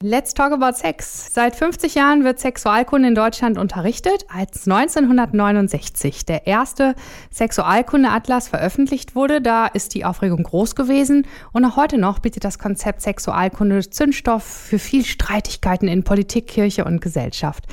Let's talk about sex. Seit 50 Jahren wird Sexualkunde in Deutschland unterrichtet. Als 1969 der erste Sexualkunde-Atlas veröffentlicht wurde, da ist die Aufregung groß gewesen. Und auch heute noch bietet das Konzept Sexualkunde Zündstoff für viel Streitigkeiten in Politik, Kirche und Gesellschaft.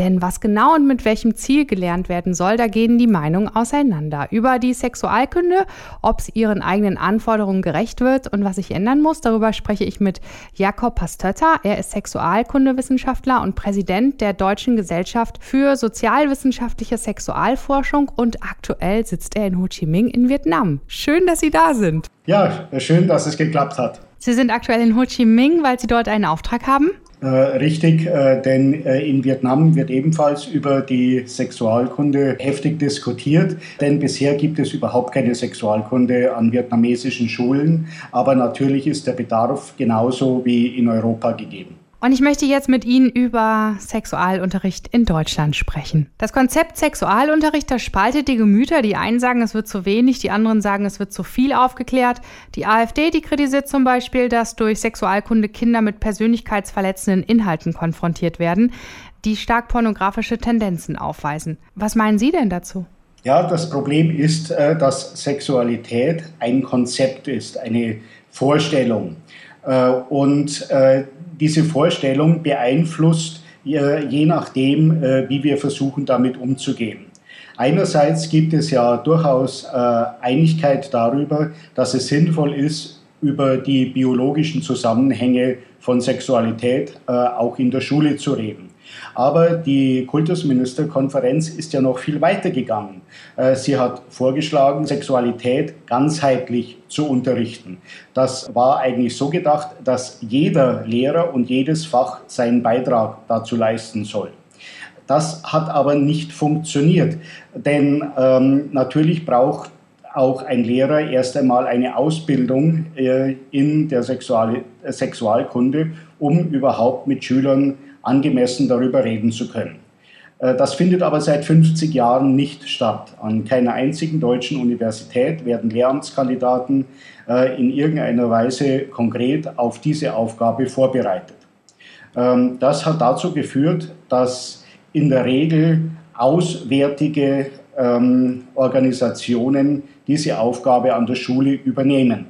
Denn was genau und mit welchem Ziel gelernt werden soll, da gehen die Meinungen auseinander. Über die Sexualkunde, ob es ihren eigenen Anforderungen gerecht wird und was sich ändern muss, darüber spreche ich mit Jakob Pastötter. Er ist Sexualkundewissenschaftler und Präsident der Deutschen Gesellschaft für sozialwissenschaftliche Sexualforschung und aktuell sitzt er in Ho Chi Minh in Vietnam. Schön, dass Sie da sind. Ja, schön, dass es geklappt hat. Sie sind aktuell in Ho Chi Minh, weil Sie dort einen Auftrag haben? Äh, richtig, äh, denn äh, in Vietnam wird ebenfalls über die Sexualkunde heftig diskutiert, denn bisher gibt es überhaupt keine Sexualkunde an vietnamesischen Schulen, aber natürlich ist der Bedarf genauso wie in Europa gegeben. Und ich möchte jetzt mit Ihnen über Sexualunterricht in Deutschland sprechen. Das Konzept Sexualunterricht, das spaltet die Gemüter. Die einen sagen, es wird zu wenig, die anderen sagen, es wird zu viel aufgeklärt. Die AfD, die kritisiert zum Beispiel, dass durch Sexualkunde Kinder mit persönlichkeitsverletzenden Inhalten konfrontiert werden, die stark pornografische Tendenzen aufweisen. Was meinen Sie denn dazu? Ja, das Problem ist, äh, dass Sexualität ein Konzept ist, eine Vorstellung. Äh, und äh, diese Vorstellung beeinflusst je nachdem, äh, wie wir versuchen, damit umzugehen. Einerseits gibt es ja durchaus Einigkeit darüber, dass es sinnvoll ist, über die biologischen Zusammenhänge von Sexualität auch in der Schule zu reden. Aber die Kultusministerkonferenz ist ja noch viel weiter gegangen. Äh, sie hat vorgeschlagen, Sexualität ganzheitlich zu unterrichten. Das war eigentlich so gedacht, dass jeder Lehrer und jedes Fach seinen Beitrag dazu leisten soll. Das hat aber nicht funktioniert, denn ähm, natürlich braucht auch ein Lehrer erst einmal eine Ausbildung äh, in der Sexual Sexualkunde, um überhaupt mit Schülern angemessen darüber reden zu können. Äh, das findet aber seit 50 Jahren nicht statt. An keiner einzigen deutschen Universität werden Lehramtskandidaten äh, in irgendeiner Weise konkret auf diese Aufgabe vorbereitet. Ähm, das hat dazu geführt, dass in der Regel auswärtige ähm, Organisationen diese Aufgabe an der Schule übernehmen.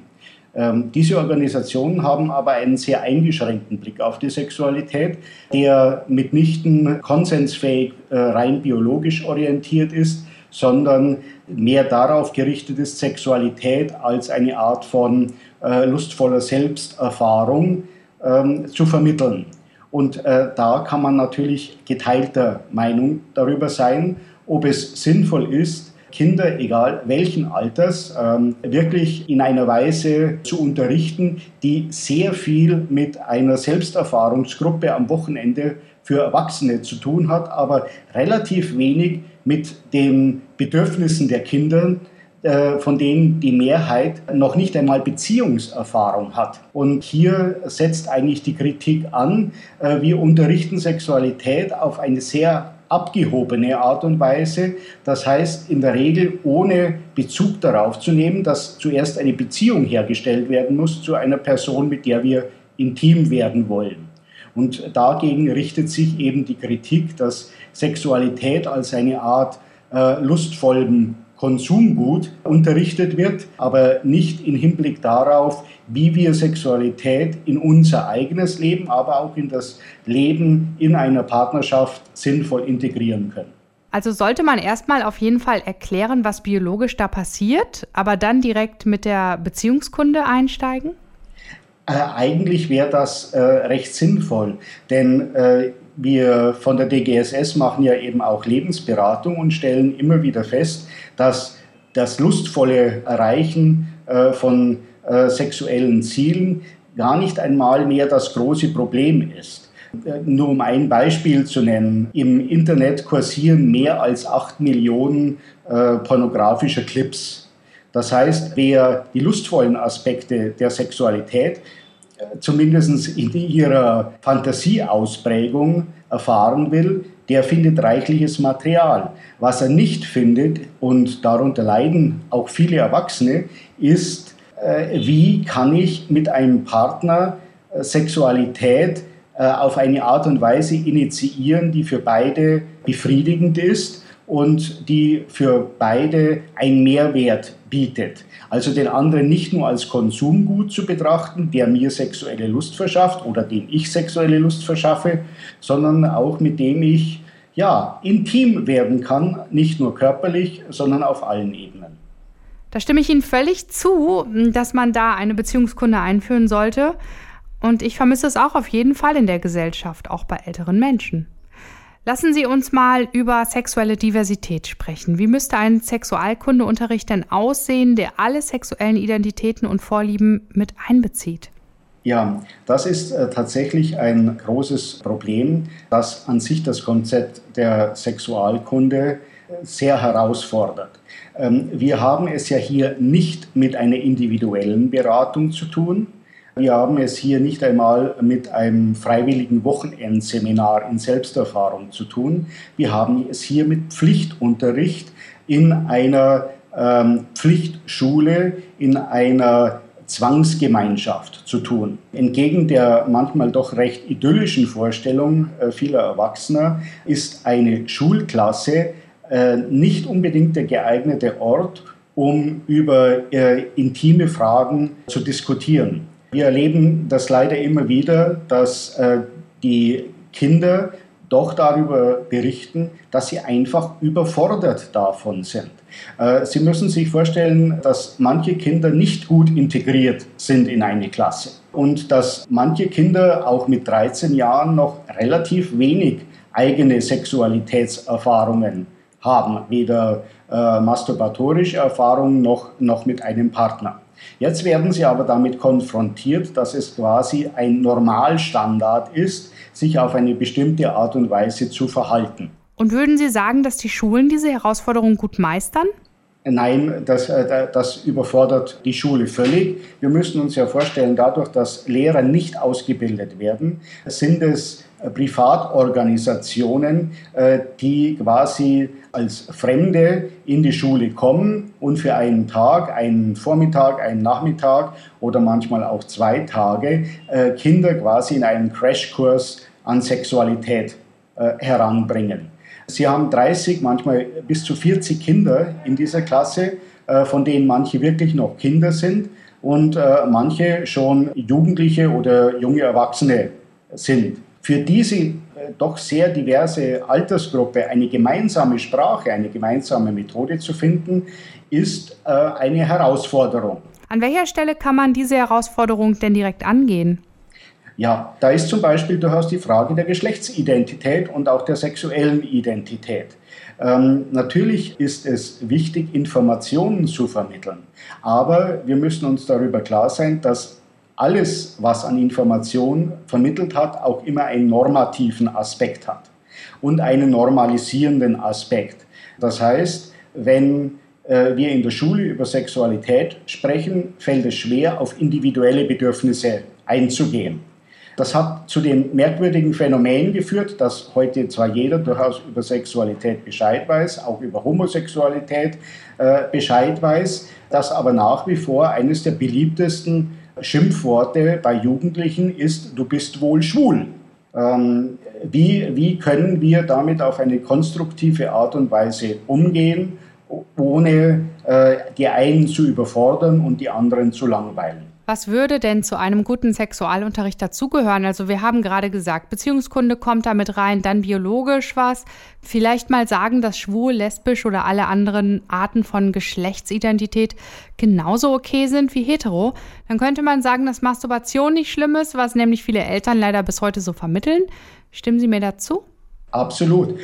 Ähm, diese Organisationen haben aber einen sehr eingeschränkten Blick auf die Sexualität, der mitnichten konsensfähig äh, rein biologisch orientiert ist, sondern mehr darauf gerichtet ist, Sexualität als eine Art von äh, lustvoller Selbsterfahrung ähm, zu vermitteln. Und äh, da kann man natürlich geteilter Meinung darüber sein, ob es sinnvoll ist, Kinder, egal welchen Alters, ähm, wirklich in einer Weise zu unterrichten, die sehr viel mit einer Selbsterfahrungsgruppe am Wochenende für Erwachsene zu tun hat, aber relativ wenig mit den Bedürfnissen der Kinder, äh, von denen die Mehrheit noch nicht einmal Beziehungserfahrung hat. Und hier setzt eigentlich die Kritik an, äh, wir unterrichten Sexualität auf eine sehr abgehobene Art und Weise. Das heißt, in der Regel ohne Bezug darauf zu nehmen, dass zuerst eine Beziehung hergestellt werden muss zu einer Person, mit der wir intim werden wollen. Und dagegen richtet sich eben die Kritik, dass Sexualität als eine Art äh, lustvollen Konsumgut unterrichtet wird, aber nicht im Hinblick darauf, wie wir Sexualität in unser eigenes Leben, aber auch in das Leben in einer Partnerschaft sinnvoll integrieren können. Also sollte man erstmal auf jeden Fall erklären, was biologisch da passiert, aber dann direkt mit der Beziehungskunde einsteigen? Äh, eigentlich wäre das äh, recht sinnvoll, denn äh, wir von der DGSS machen ja eben auch Lebensberatung und stellen immer wieder fest, dass das lustvolle Erreichen äh, von äh, sexuellen Zielen gar nicht einmal mehr das große Problem ist. Äh, nur um ein Beispiel zu nennen, im Internet kursieren mehr als acht Millionen pornografischer Clips. Das heißt, wer die lustvollen Aspekte der Sexualität zumindest in ihrer Fantasieausprägung erfahren will, der findet reichliches Material. Was er nicht findet, und darunter leiden auch viele Erwachsene, ist äh, wie kann ich mit einem Partner äh, Sexualität äh, auf eine Art und Weise initiieren, die für beide befriedigend ist und die für beide einen Mehrwert bietet. Also den anderen nicht nur als Konsumgut zu betrachten, der mir sexuelle Lust verschafft oder dem ich sexuelle Lust verschaffe, sondern auch mit dem ich ja, intim werden kann, nicht nur körperlich, sondern auf allen Ebenen. Da stimme ich Ihnen völlig zu, dass man da eine Beziehungskunde einführen sollte. Und ich vermisse es auch auf jeden Fall in der Gesellschaft, auch bei älteren Menschen. Lassen Sie uns mal über sexuelle Diversität sprechen. Wie müsste ein Sexualkundeunterricht denn aussehen, der alle sexuellen Identitäten und Vorlieben mit einbezieht? Ja, das ist äh, tatsächlich ein großes Problem, das an sich das Konzept der Sexualkunde äh, sehr herausfordert. Ähm, wir haben es ja hier nicht mit einer individuellen Beratung zu tun, wir haben es hier nicht einmal mit einem freiwilligen Wochenendseminar in Selbsterfahrung zu tun. Wir haben es hier mit Pflichtunterricht in einer ähm, Pflichtschule, in einer Zwangsgemeinschaft zu tun. Entgegen der manchmal doch recht idyllischen Vorstellung äh, vieler Erwachsener ist eine Schulklasse äh, nicht unbedingt der geeignete Ort, um über äh, intime Fragen zu diskutieren. Wir erleben das leider immer wieder, dass äh, die Kinder doch darüber berichten, dass sie einfach überfordert davon sind. Äh, sie müssen sich vorstellen, dass manche Kinder nicht gut integriert sind in eine Klasse und dass manche Kinder auch mit 13 Jahren noch relativ wenig eigene Sexualitätserfahrungen haben, weder äh, masturbatorische Erfahrungen noch, noch mit einem Partner. Jetzt werden sie aber damit konfrontiert, dass es quasi ein Normalstandard ist, sich auf eine bestimmte Art und Weise zu verhalten. Und würden Sie sagen, dass die Schulen diese Herausforderung gut meistern? Nein, das, äh, das überfordert die Schule völlig. Wir müssen uns ja vorstellen, dadurch, dass Lehrer nicht ausgebildet werden, sind es äh, Privatorganisationen, äh, die quasi als Fremde in die Schule kommen und für einen Tag, einen Vormittag, einen Nachmittag oder manchmal auch zwei Tage Kinder quasi in einen Crashkurs an Sexualität heranbringen. Sie haben 30, manchmal bis zu 40 Kinder in dieser Klasse, äh, von denen manche wirklich noch Kinder sind und äh, manche schon Jugendliche oder junge Erwachsene sind. Für diese äh, doch sehr diverse Altersgruppe eine gemeinsame Sprache, eine gemeinsame Methode zu finden, ist eine Herausforderung. An welcher Stelle kann man diese Herausforderung denn direkt angehen? Ja, da ist zum Beispiel durchaus die Frage der Geschlechtsidentität und auch der sexuellen Identität. Ähm, natürlich ist es wichtig, Informationen zu vermitteln, aber wir müssen uns darüber klar sein, dass alles, was an Information vermittelt hat, auch immer einen normativen Aspekt hat und einen normalisierenden Aspekt. Das heißt, wenn äh, wir in der Schule über Sexualität sprechen, fällt es schwer, auf individuelle Bedürfnisse einzugehen. Das hat zu dem merkwürdigen Phänomen geführt, dass heute zwar jeder durchaus über Sexualität Bescheid weiß, auch über Homosexualität äh, Bescheid weiß, dass aber nach wie vor eines der beliebtesten Schimpfworte bei Jugendlichen ist, du bist wohl schwul. Ähm, wie, wie können wir damit auf eine konstruktive Art und Weise umgehen, ohne äh, die einen zu überfordern und die anderen zu langweilen? Was würde denn zu einem guten Sexualunterricht dazugehören? Also wir haben gerade gesagt, Beziehungskunde kommt da mit rein, dann biologisch was. Vielleicht mal sagen, dass schwul, lesbisch oder alle anderen Arten von Geschlechtsidentität genauso okay sind wie hetero. Dann könnte man sagen, dass Masturbation nicht schlimm ist, was nämlich viele Eltern leider bis heute so vermitteln. Stimmen Sie mir dazu? Absolut.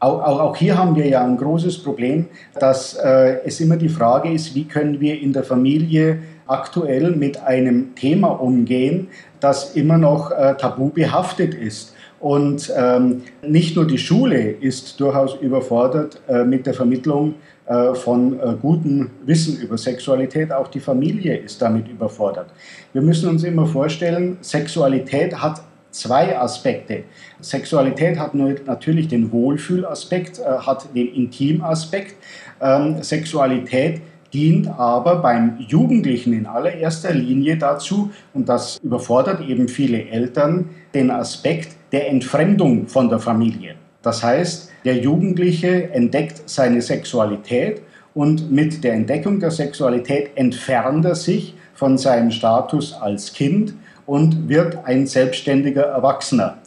Auch, auch, auch, hier haben wir ja ein großes Problem, dass äh, es immer die Frage ist, wie können wir in der Familie aktuell mit einem Thema umgehen, das immer noch äh, tabu behaftet ist. Und ähm, nicht nur die Schule ist durchaus überfordert äh, mit der Vermittlung äh, von äh, gutem Wissen über Sexualität, auch die Familie ist damit überfordert. Wir müssen uns immer vorstellen, Sexualität hat zwei Aspekte. Sexualität hat natürlich den Wohlfühlaspekt, äh, hat den Intimaspekt. Ähm, Sexualität dient aber beim Jugendlichen in allererster Linie dazu, und das überfordert eben viele Eltern, den Aspekt der Entfremdung von der Familie. Das heißt, der Jugendliche entdeckt seine Sexualität und mit der Entdeckung der Sexualität entfernt er sich von seinem Status als Kind und wird ein selbstständiger Erwachsener.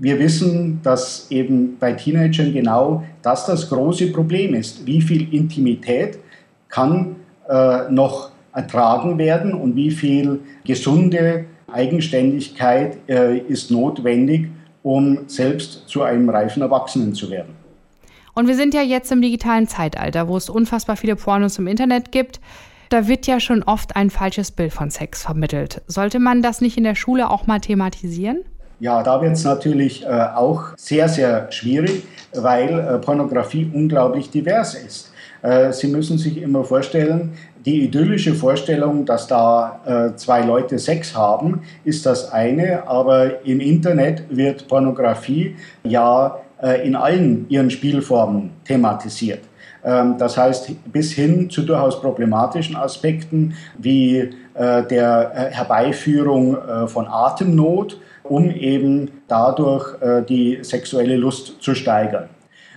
Wir wissen, dass eben bei Teenagern genau das das große Problem ist. Wie viel Intimität kann äh, noch ertragen werden und wie viel gesunde Eigenständigkeit äh, ist notwendig, um selbst zu einem reifen Erwachsenen zu werden. Und wir sind ja jetzt im digitalen Zeitalter, wo es unfassbar viele Pornos im Internet gibt. Da wird ja schon oft ein falsches Bild von Sex vermittelt. Sollte man das nicht in der Schule auch mal thematisieren? Ja, da wird es natürlich äh, auch sehr, sehr schwierig, weil äh, Pornografie unglaublich divers ist. Äh, Sie müssen sich immer vorstellen, die idyllische Vorstellung, dass da äh, zwei Leute Sex haben, ist das eine, aber im Internet wird Pornografie ja äh, in allen ihren Spielformen thematisiert. Ähm, das heißt, bis hin zu durchaus problematischen Aspekten wie der Herbeiführung von Atemnot, um eben dadurch die sexuelle Lust zu steigern.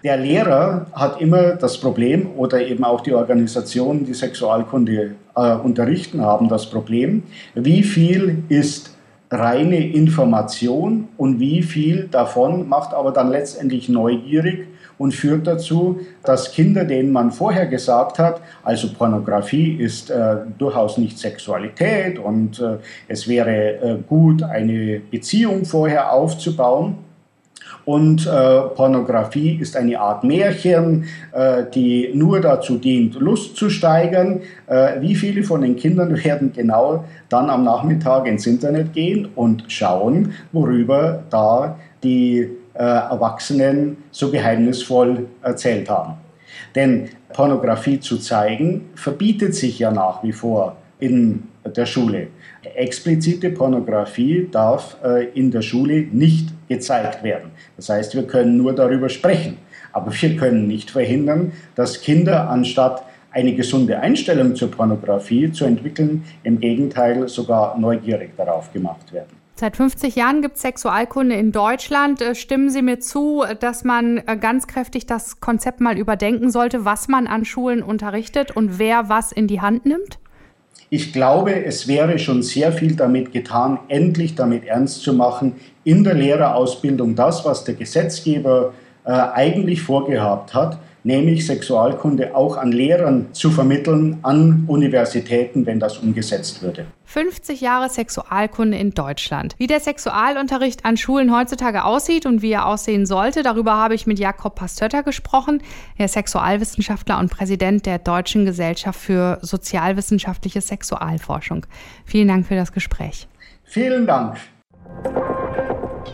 Der Lehrer hat immer das Problem oder eben auch die Organisationen, die Sexualkunde äh, unterrichten, haben das Problem, wie viel ist reine Information und wie viel davon macht aber dann letztendlich neugierig und führt dazu, dass Kinder, denen man vorher gesagt hat, also Pornografie ist äh, durchaus nicht Sexualität und äh, es wäre äh, gut, eine Beziehung vorher aufzubauen, und äh, Pornografie ist eine Art Märchen, äh, die nur dazu dient, Lust zu steigern. Äh, wie viele von den Kindern werden genau dann am Nachmittag ins Internet gehen und schauen, worüber da die äh, Erwachsenen so geheimnisvoll erzählt haben. Denn Pornografie zu zeigen verbietet sich ja nach wie vor in der Schule. Explizite Pornografie darf äh, in der Schule nicht gezeigt werden. Das heißt, wir können nur darüber sprechen, aber wir können nicht verhindern, dass Kinder anstatt eine gesunde Einstellung zur Pornografie zu entwickeln, im Gegenteil sogar neugierig darauf gemacht werden. Seit 50 Jahren gibt es Sexualkunde in Deutschland. Äh, stimmen Sie mir zu, dass man äh, ganz kräftig das Konzept mal überdenken sollte, was man an Schulen unterrichtet und wer was in die Hand nimmt? Ich glaube, es wäre schon sehr viel damit getan, endlich damit ernst zu machen, in der Lehrerausbildung das, was der Gesetzgeber äh, eigentlich vorgehabt hat, nämlich Sexualkunde auch an Lehrern zu vermitteln, an Universitäten, wenn das umgesetzt würde. 50 Jahre Sexualkunde in Deutschland. Wie der Sexualunterricht an Schulen heutzutage aussieht und wie er aussehen sollte, darüber habe ich mit Jakob Pastötter gesprochen. Er ist Sexualwissenschaftler und Präsident der Deutschen Gesellschaft für sozialwissenschaftliche Sexualforschung. Vielen Dank für das Gespräch. Vielen Dank.